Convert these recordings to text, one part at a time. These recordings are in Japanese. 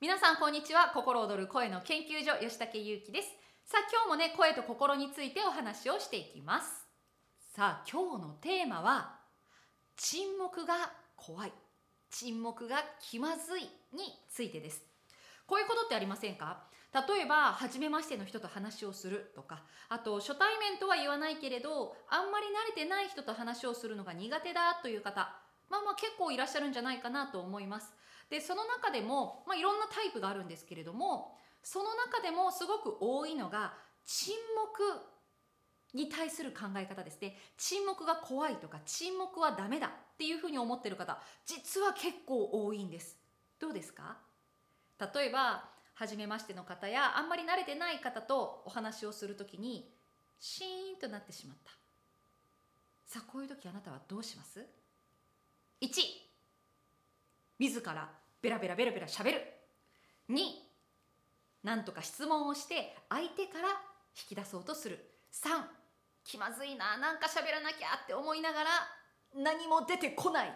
皆さんこんにちは。心躍る声の研究所吉武優希です。さあ今日もね声と心についてお話をしていきます。さあ今日のテーマは沈黙が怖い。沈黙が気まずい。についてです。こういうことってありませんか？例えば初めましての人と話をするとか。あと初対面とは言わないけれどあんまり慣れてない人と話をするのが苦手だという方。まあまあ結構いらっしゃるんじゃないかなと思います。でその中でも、まあ、いろんなタイプがあるんですけれどもその中でもすごく多いのが沈黙に対する考え方ですね。沈黙が怖いとか沈黙はダメだっていうふうに思ってる方実は結構多いんです。どうですか？例えば初めましての方やあんまり慣れてない方とお話をするときにシーンとなってしまった。さあこういう時あなたはどうします？1自らベラベラベラベラしゃべる。2なんとか質問をして相手から引き出そうとする。3気まずいななんか喋らなきゃって思いながら何も出てこない。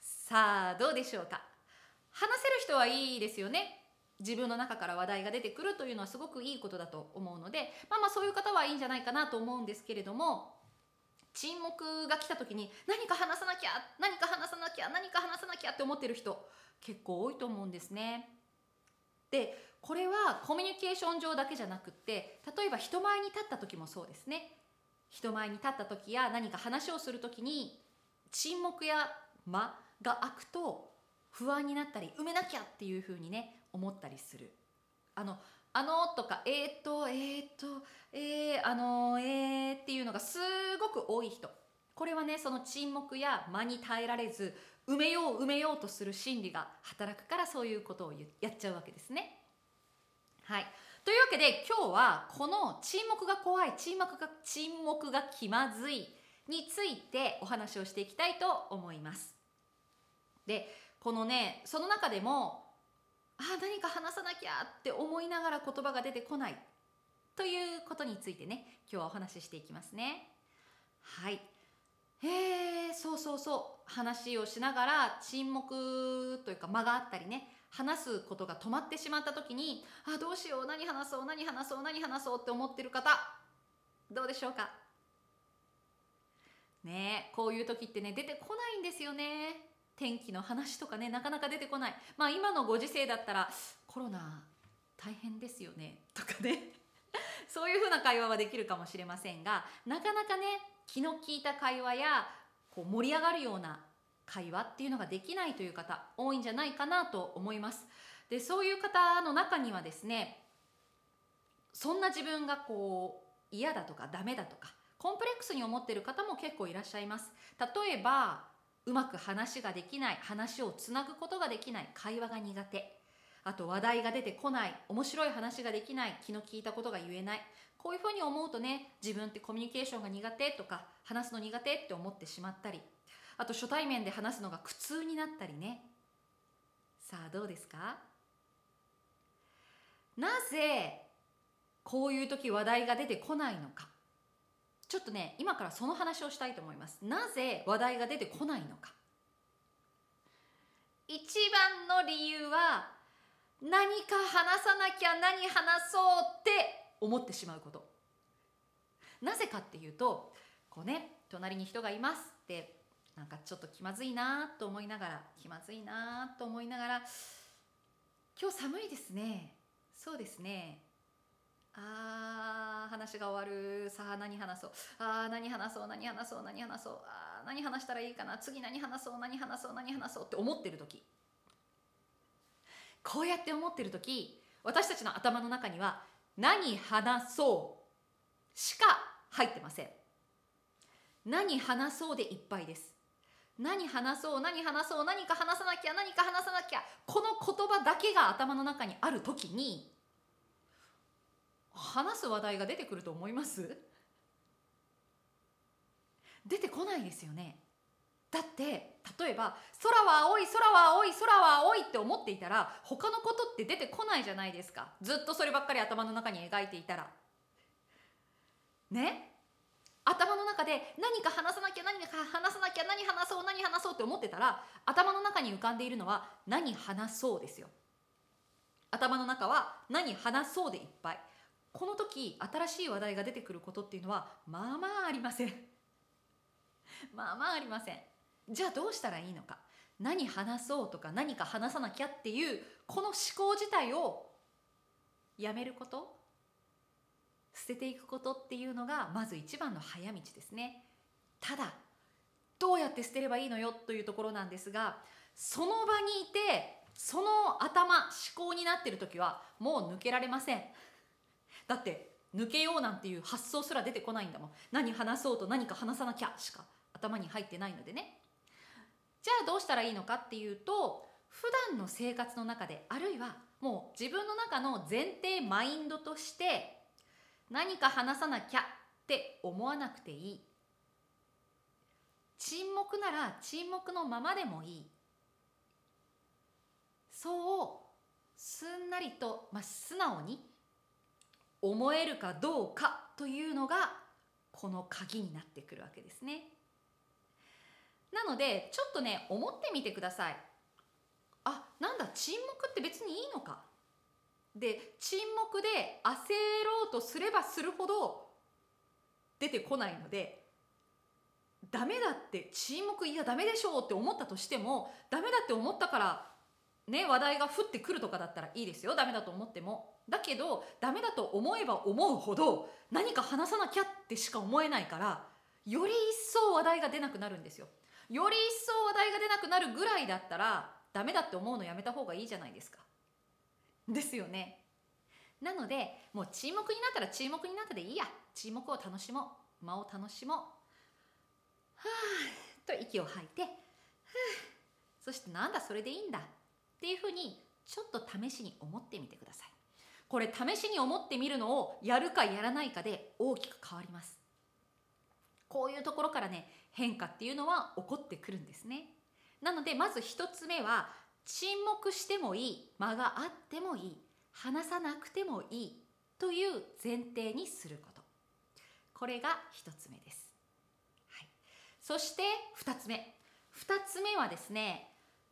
さあどうでしょうか？話せる人はいいですよね。自分の中から話題が出てくるというのはすごくいいことだと思うのでまあまあそういう方はいいんじゃないかなと思うんですけれども沈黙が来た時に何か話さなきゃ何か話さなきゃ何か話さなきゃって思ってる人結構多いと思うんですね。でこれはコミュニケーション上だけじゃなくって例えば人前に立った時もそうですね。人前に立った時や何か話をする時に沈黙や間が空くと不安になったり埋めなきゃっていうふうにね思ったりする。あのあのとかえー、っとえー、っとえー、あのえーっていうのがすごく多い人これはねその沈黙や間に耐えられず埋めよう埋めようとする心理が働くからそういうことをやっちゃうわけですね。はいというわけで今日はこの沈黙が怖い沈黙が沈黙が気まずいについてお話をしていきたいと思います。でこのねその中でもあ何か話さなきゃって思いながら言葉が出てこないということについてね今日はお話ししていきますね。はい。へえそうそうそう。話をしながら沈黙というか間があったりね話すことが止まってしまった時にあどうしよう何話そう何話そう何話そうって思ってる方どうでしょうか？ねこういう時ってね出てこないんですよね。天気の話とかねなかなか出てこない。まあ今のご時世だったらコロナ大変ですよねとかね。そういうふうな会話はできるかもしれませんがなかなかね気の利いた会話やこう盛り上がるような会話っていうのができないという方多いんじゃないかなと思います。でそういう方の中にはですねそんな自分がこう嫌だとかダメだとかコンプレックスに思ってる方も結構いらっしゃいます。例えばうまく話ができない話をつなぐことができない会話が苦手。あと話題が出てこない面白い話ができない気の利いたことが言えない。こういうふうに思うとね自分ってコミュニケーションが苦手とか話すの苦手って思ってしまったり。あと初対面で話すのが苦痛になったりね。さあどうですか？なぜこういう時話題が出てこないのか。ちょっとね今からその話をしたいと思います。なぜ話題が出てこないのか。一番の理由は何か話さなきゃ何話そうって思ってしまうこと。なぜかっていうとこうね隣に人がいますってなんかちょっと気まずいなと思いながら気まずいなと思いながら今日寒いですね。そうですね。あー話が終わる。さあ何話そう。あー何話そう。何話そう。何話そう。あー何話したらいいかな。次何話そう。何話そう。何話そう。って思ってる時。こうやって思ってる時私たちの頭の中には何話そうしか入ってません。何話そうでいっぱいです。何話そう。何話そう。何か話さなきゃ。何か話さなきゃ。この言葉だけが頭の中にある時に話す話題が出てくると思います？出てこないですよね。だって例えば空は青い空は青い空は青いって思っていたら他のことって出てこないじゃないですか。ずっとそればっかり頭の中に描いていたら。ね？頭の中で何か話さなきゃ何か話さなきゃ何話そう何話そうって思ってたら頭の中に浮かんでいるのは何話そうですよ。頭の中は何話そうでいっぱい。この時新しい話題が出てくることっていうのはまあまあありません。まあまあありません。じゃあどうしたらいいのか。何話そうとか何か話さなきゃっていうこの思考自体をやめること。捨てていくことっていうのがまず一番の早道ですね。ただどうやって捨てればいいのよ？というところなんですがその場にいてその頭思考になってる時はもう抜けられません。だって抜けようなんていう発想すら出てこないんだもん。何話そうと何か話さなきゃしか頭に入ってないのでね。じゃあどうしたらいいのかっていうと普段の生活の中であるいはもう自分の中の前提マインドとして何か話さなきゃって思わなくていい。沈黙なら沈黙のままでもいい。そうすんなりと、まあ、素直に思えるかどうかというのがこの鍵になってくるわけですね。なのでちょっとね思ってみてください。あなんだ沈黙って別にいいのか。で沈黙で焦ろうとすればするほど出てこないのでダメだって沈黙いやダメでしょうって思ったとしてもダメだって思ったからね話題が降ってくるとかだったらいいですよ。ダメだと思っても。だけどダメだと思えば思うほど何か話さなきゃってしか思えないからより一層話題が出なくなるんですよ。より一層話題が出なくなるぐらいだったらダメだって思うのやめた方がいいじゃないですか。ですよね。なのでもう沈黙になったら沈黙になったでいいや。沈黙を楽しもう。間を楽しもう。はあと息を吐いてはあそしてなんだそれでいいんだ。っていうふうにちょっと試しに思ってみてください。これ試しに思ってみるのをやるかやらないかで大きく変わります。こういうところからね変化っていうのは起こってくるんですね。なのでまず一つ目は沈黙してもいい間があってもいい話さなくてもいいという前提にすること。これが一つ目です、はい、そして二つ目。二つ目はですね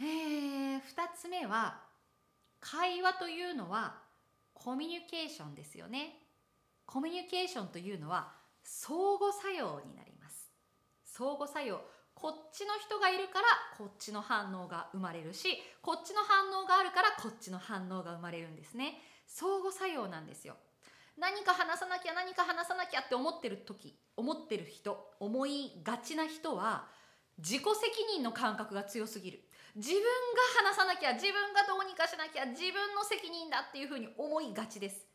えー、二つ目は会話というのはコミュニケーションですよね。コミュニケーションというのは相互作用になります。相互作用。こっちの人がいるからこっちの反応が生まれるしこっちの反応があるからこっちの反応が生まれるんですね。相互作用なんですよ。何か話さなきゃ何か話さなきゃって思ってる時思ってる人思いがちな人は自己責任の感覚が強すぎる。自分が話さなきゃ自分がどうにかしなきゃ自分の責任だっていうふうに思いがちです。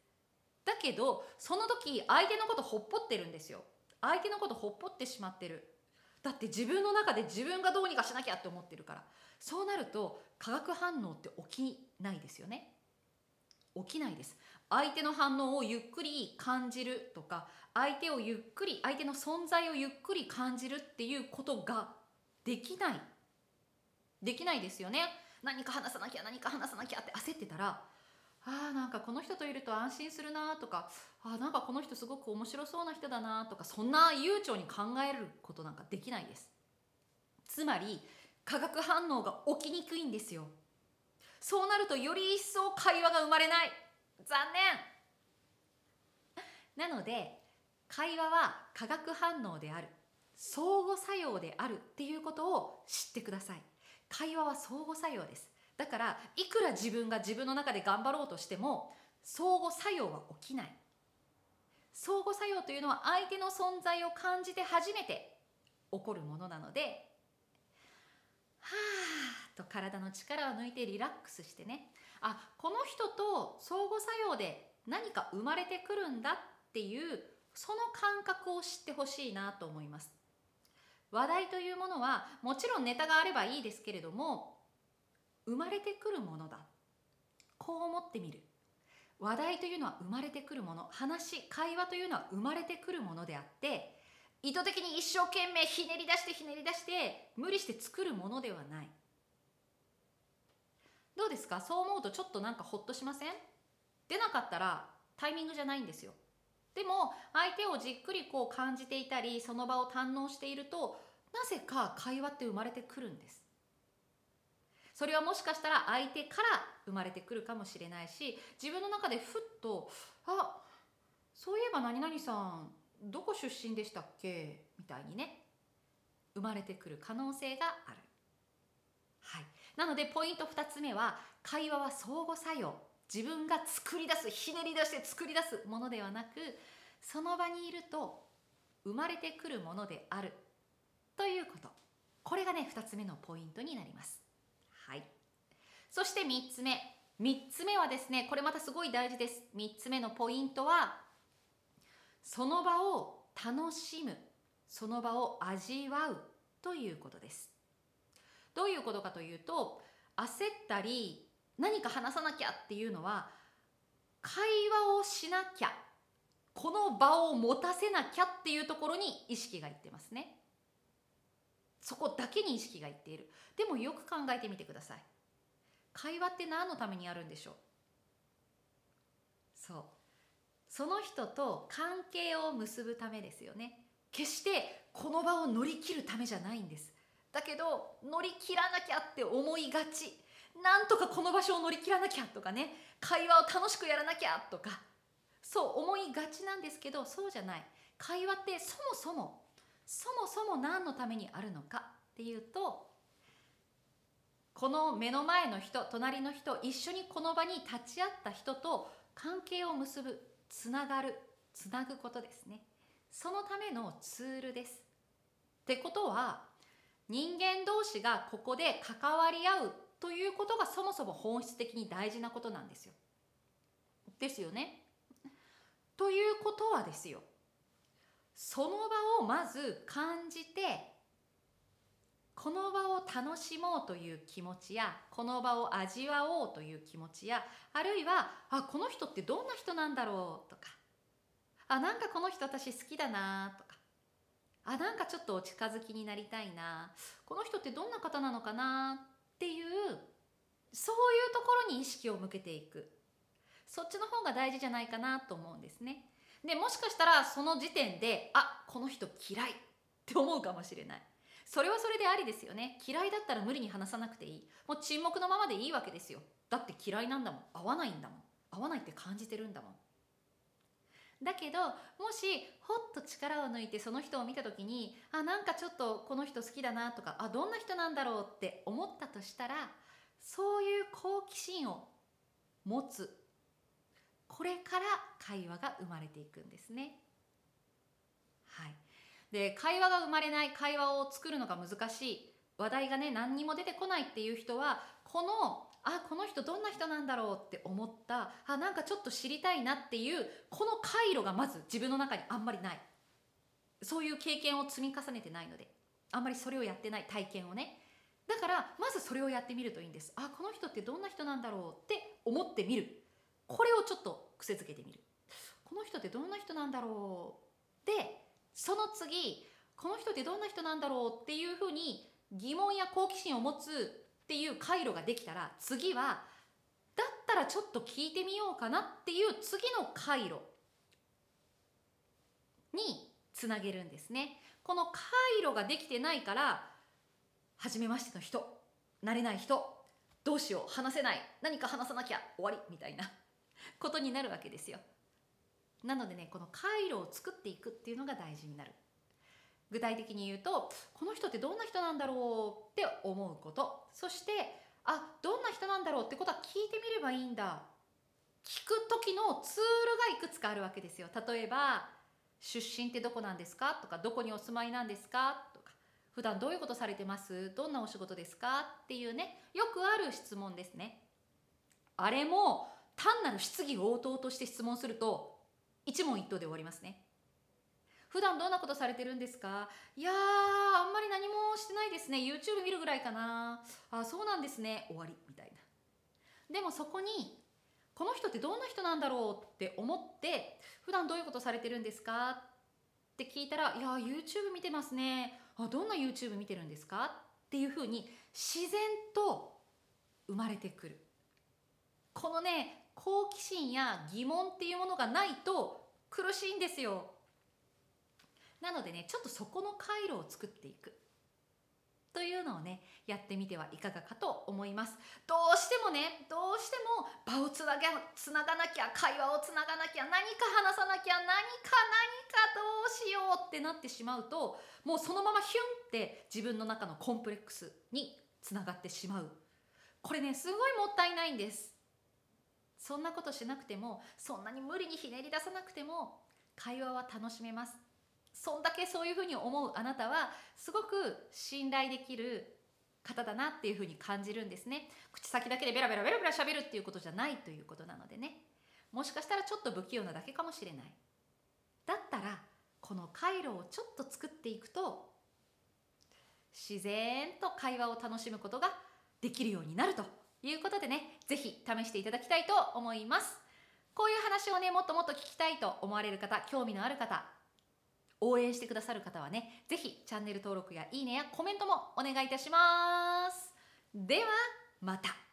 だけどその時相手のことほっぽってるんですよ。相手のことほっぽってしまってる。だって自分の中で自分がどうにかしなきゃって思ってるから。そうなると化学反応って起きないですよね。起きないです。相手の反応をゆっくり感じるとか相手をゆっくり相手の存在をゆっくり感じるっていうことができない。できないですよね。何か話さなきゃ何か話さなきゃって焦ってたらあーなんかこの人といると安心するなとかあなんかこの人すごく面白そうな人だなとかそんな悠長に考えることなんかできないです。つまり化学反応が起きにくいんですよ。そうなるとより一層会話が生まれない。残念。なので会話は化学反応である相互作用であるっていうことを知ってください。会話は相互作用です。だからいくら自分が自分の中で頑張ろうとしても相互作用は起きない。相互作用というのは相手の存在を感じて初めて起こるものなのではーと体の力を抜いてリラックスしてね。あこの人と相互作用で何か生まれてくるんだっていうその感覚を知ってほしいなと思います。話題というものはもちろんネタがあればいいですけれども生まれてくるものだ。こう思ってみる。話題というのは生まれてくるもの。話会話というのは生まれてくるものであって意図的に一生懸命ひねり出してひねり出して無理して作るものではない。どうですか？そう思うとちょっとなんかホッとしません？出なかったらタイミングじゃないんですよ。でも相手をじっくりこう感じていたりその場を堪能しているとなぜか会話って生まれてくるんですそれはもしかしたら相手から生まれてくるかもしれないし自分の中でふっと「あそういえば何々さんどこ出身でしたっけ?」みたいにね生まれてくる可能性がある。はい、なのでポイント2つ目は会話は相互作用自分が作り出すひねり出して作り出すものではなくその場にいると生まれてくるものであるということ。これがね2つ目のポイントになります。はい。そして3つ目。3つ目はですねこれまたすごい大事です。3つ目のポイントはその場を楽しむ。その場を味わうということです。どういうことかというと焦ったり何か話さなきゃっていうのは会話をしなきゃこの場を持たせなきゃっていうところに意識がいってますね。そこだけに意識がいっている。でもよく考えてみてください。会話って何のためにあるんでしょう？そう。その人と関係を結ぶためですよね。決してこの場を乗り切るためじゃないんです。だけど乗り切らなきゃって思いがち。なんとかこの場所を乗り切らなきゃとかね。会話を楽しくやらなきゃとか。そう思いがちなんですけどそうじゃない。会話ってそもそもそもそも何のためにあるのかっていうとこの目の前の人隣の人一緒にこの場に立ち会った人と関係を結ぶつながるつなぐことですね。そのためのツールです。ってことは人間同士がここで関わり合うということがそもそも本質的に大事なことなんですよ。ですよね。ということはですよその場をまず感じてこの場を楽しもうという気持ちやこの場を味わおうという気持ちやあるいはあこの人ってどんな人なんだろうとかあなんかこの人私好きだなとかあなんかちょっとお近づきになりたいなこの人ってどんな方なのかなっていうそういうところに意識を向けていく。そっちの方が大事じゃないかなと思うんですね。でもしかしたらその時点であこの人嫌いって思うかもしれない。それはそれでありですよね。嫌いだったら無理に話さなくていい。もう沈黙のままでいいわけですよ。だって嫌いなんだもん。合わないんだもん。合わないって感じてるんだもん。だけどもしほっと力を抜いてその人を見た時にあなんかちょっとこの人好きだなとかあどんな人なんだろうって思ったとしたらそういう好奇心を持つこれから会話が生まれていくんですね。はい、で会話が生まれない会話を作るのが難しい話題がね何にも出てこないっていう人はこのあこの人どんな人なんだろうって思った。あなんかちょっと知りたいなっていうこの回路がまず自分の中にあんまりない。そういう経験を積み重ねてないので。あんまりそれをやってない体験をね。だからまずそれをやってみるといいんです。あこの人ってどんな人なんだろうって思ってみる。これをちょっと癖づけてみる。この人ってどんな人なんだろうでその次この人ってどんな人なんだろうっていうふうに疑問や好奇心を持つっていう回路ができたら次はだったらちょっと聞いてみようかなっていう次の回路につなげるんですね。この回路ができてないから初めましての人慣れない人どうしよう話せない何か話さなきゃ終わりみたいなことになるわけですよ。なのでねこの回路を作っていくっていうのが大事になる。具体的に言うとこの人ってどんな人なんだろうって思うこと。そしてあどんな人なんだろうってことは聞いてみればいいんだ。聞く時のツールがいくつかあるわけですよ。例えば出身ってどこなんですか？とかどこにお住まいなんですか？とか普段どういうことされてます？どんなお仕事ですか？っていうねよくある質問ですね。あれも単なる質疑応答として質問すると一問一答で終わりますね。普段どんなことされてるんですか？いやーあんまり何もしてないですね。YouTube 見るぐらいかな。あそうなんですね。終わりみたいな。でもそこにこの人ってどんな人なんだろうって思って普段どういうことされてるんですか？って聞いたら「いや YouTube 見てますね。あどんな YouTube 見てるんですか?」っていうふうに自然と生まれてくる。このね好奇心や疑問っていうものがないと苦しいんですよ。なのでねちょっとそこの回路を作っていく。というのをねやってみてはいかがかと思います。どうしてもねどうしても場をつながつながなきゃ会話をつながなきゃ何か話さなきゃ何か何かどうしようってなってしまうともうそのままヒュンって自分の中のコンプレックスにつながってしまう。これねすごいもったいないんです。そんなことしなくてもそんなに無理にひねり出さなくても会話は楽しめます。そんだけそういうふうに思うあなたはすごく信頼できる方だなっていうふうに感じるんですね。口先だけでベラベラベラベラ喋るっていうことじゃないということなのでね。もしかしたらちょっと不器用なだけかもしれない。だったらこの回路をちょっと作っていくと自然と会話を楽しむことができるようになるということでね。是非試していただきたいと思います。こういう話をねもっともっと聞きたいと思われる方興味のある方応援してくださる方はね、ぜひチャンネル登録やいいねやコメントもお願いいたします。では、また。